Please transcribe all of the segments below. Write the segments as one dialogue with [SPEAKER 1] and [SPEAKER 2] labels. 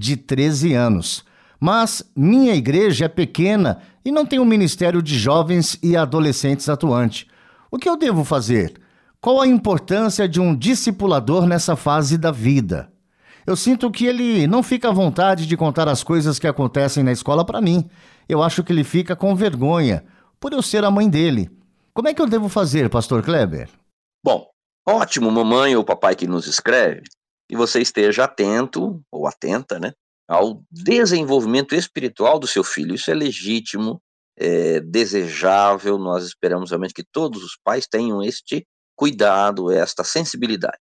[SPEAKER 1] de 13 anos. Mas minha igreja é pequena e não tem um ministério de jovens e adolescentes atuante. O que eu devo fazer? Qual a importância de um discipulador nessa fase da vida? Eu sinto que ele não fica à vontade de contar as coisas que acontecem na escola para mim. Eu acho que ele fica com vergonha por eu ser a mãe dele. Como é que eu devo fazer, pastor Kleber?
[SPEAKER 2] Bom, ótimo, mamãe ou papai que nos escreve e você esteja atento ou atenta, né, ao desenvolvimento espiritual do seu filho. Isso é legítimo, é desejável. Nós esperamos realmente que todos os pais tenham este cuidado, esta sensibilidade.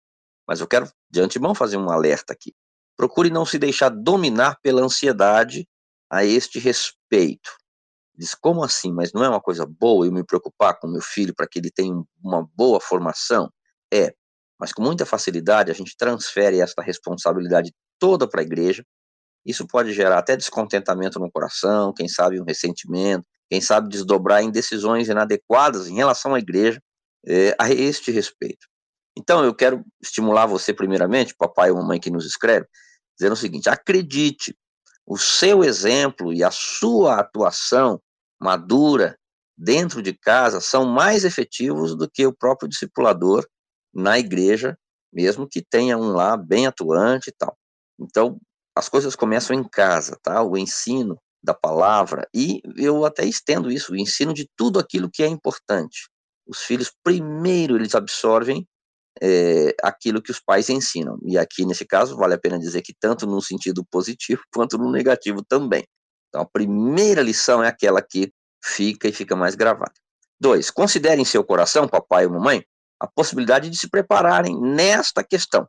[SPEAKER 2] Mas eu quero de antemão fazer um alerta aqui. Procure não se deixar dominar pela ansiedade a este respeito. Diz, como assim? Mas não é uma coisa boa eu me preocupar com meu filho para que ele tenha uma boa formação? É, mas com muita facilidade a gente transfere esta responsabilidade toda para a igreja. Isso pode gerar até descontentamento no coração, quem sabe um ressentimento, quem sabe desdobrar em decisões inadequadas em relação à igreja é, a este respeito. Então eu quero estimular você primeiramente, papai ou mamãe que nos escreve, dizendo o seguinte: acredite, o seu exemplo e a sua atuação madura dentro de casa são mais efetivos do que o próprio discipulador na igreja, mesmo que tenha um lá bem atuante e tal. Então, as coisas começam em casa, tá? O ensino da palavra, e eu até estendo isso, o ensino de tudo aquilo que é importante. Os filhos, primeiro, eles absorvem é, aquilo que os pais ensinam. E aqui, nesse caso, vale a pena dizer que tanto no sentido positivo quanto no negativo também. Então, a primeira lição é aquela que fica e fica mais gravada. Dois, considere em seu coração, papai ou mamãe, a possibilidade de se prepararem nesta questão.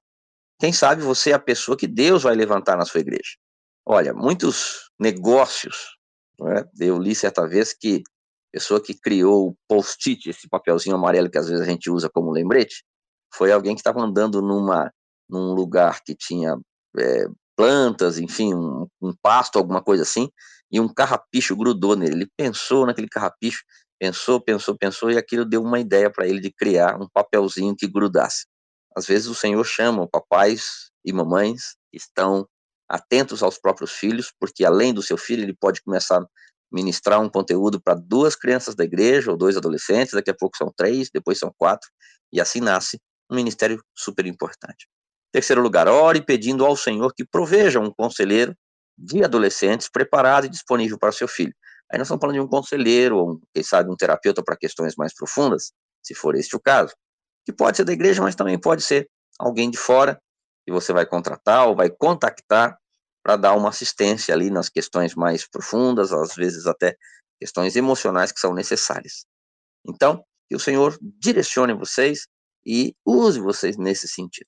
[SPEAKER 2] Quem sabe você é a pessoa que Deus vai levantar na sua igreja. Olha, muitos negócios, né? eu li certa vez que a pessoa que criou o post-it, esse papelzinho amarelo que às vezes a gente usa como lembrete, foi alguém que estava andando numa, num lugar que tinha é, plantas, enfim, um, um pasto, alguma coisa assim, e um carrapicho grudou nele. Ele pensou naquele carrapicho Pensou, pensou, pensou e aquilo deu uma ideia para ele de criar um papelzinho que grudasse. Às vezes o Senhor chama papais e mamães que estão atentos aos próprios filhos, porque além do seu filho, ele pode começar a ministrar um conteúdo para duas crianças da igreja ou dois adolescentes, daqui a pouco são três, depois são quatro, e assim nasce um ministério super importante. Terceiro lugar, ore pedindo ao Senhor que proveja um conselheiro de adolescentes preparado e disponível para seu filho. Aí nós estamos falando de um conselheiro, ou, quem sabe, um terapeuta para questões mais profundas, se for este o caso, que pode ser da igreja, mas também pode ser alguém de fora, que você vai contratar ou vai contactar para dar uma assistência ali nas questões mais profundas, às vezes até questões emocionais que são necessárias. Então, que o Senhor direcione vocês e use vocês nesse sentido.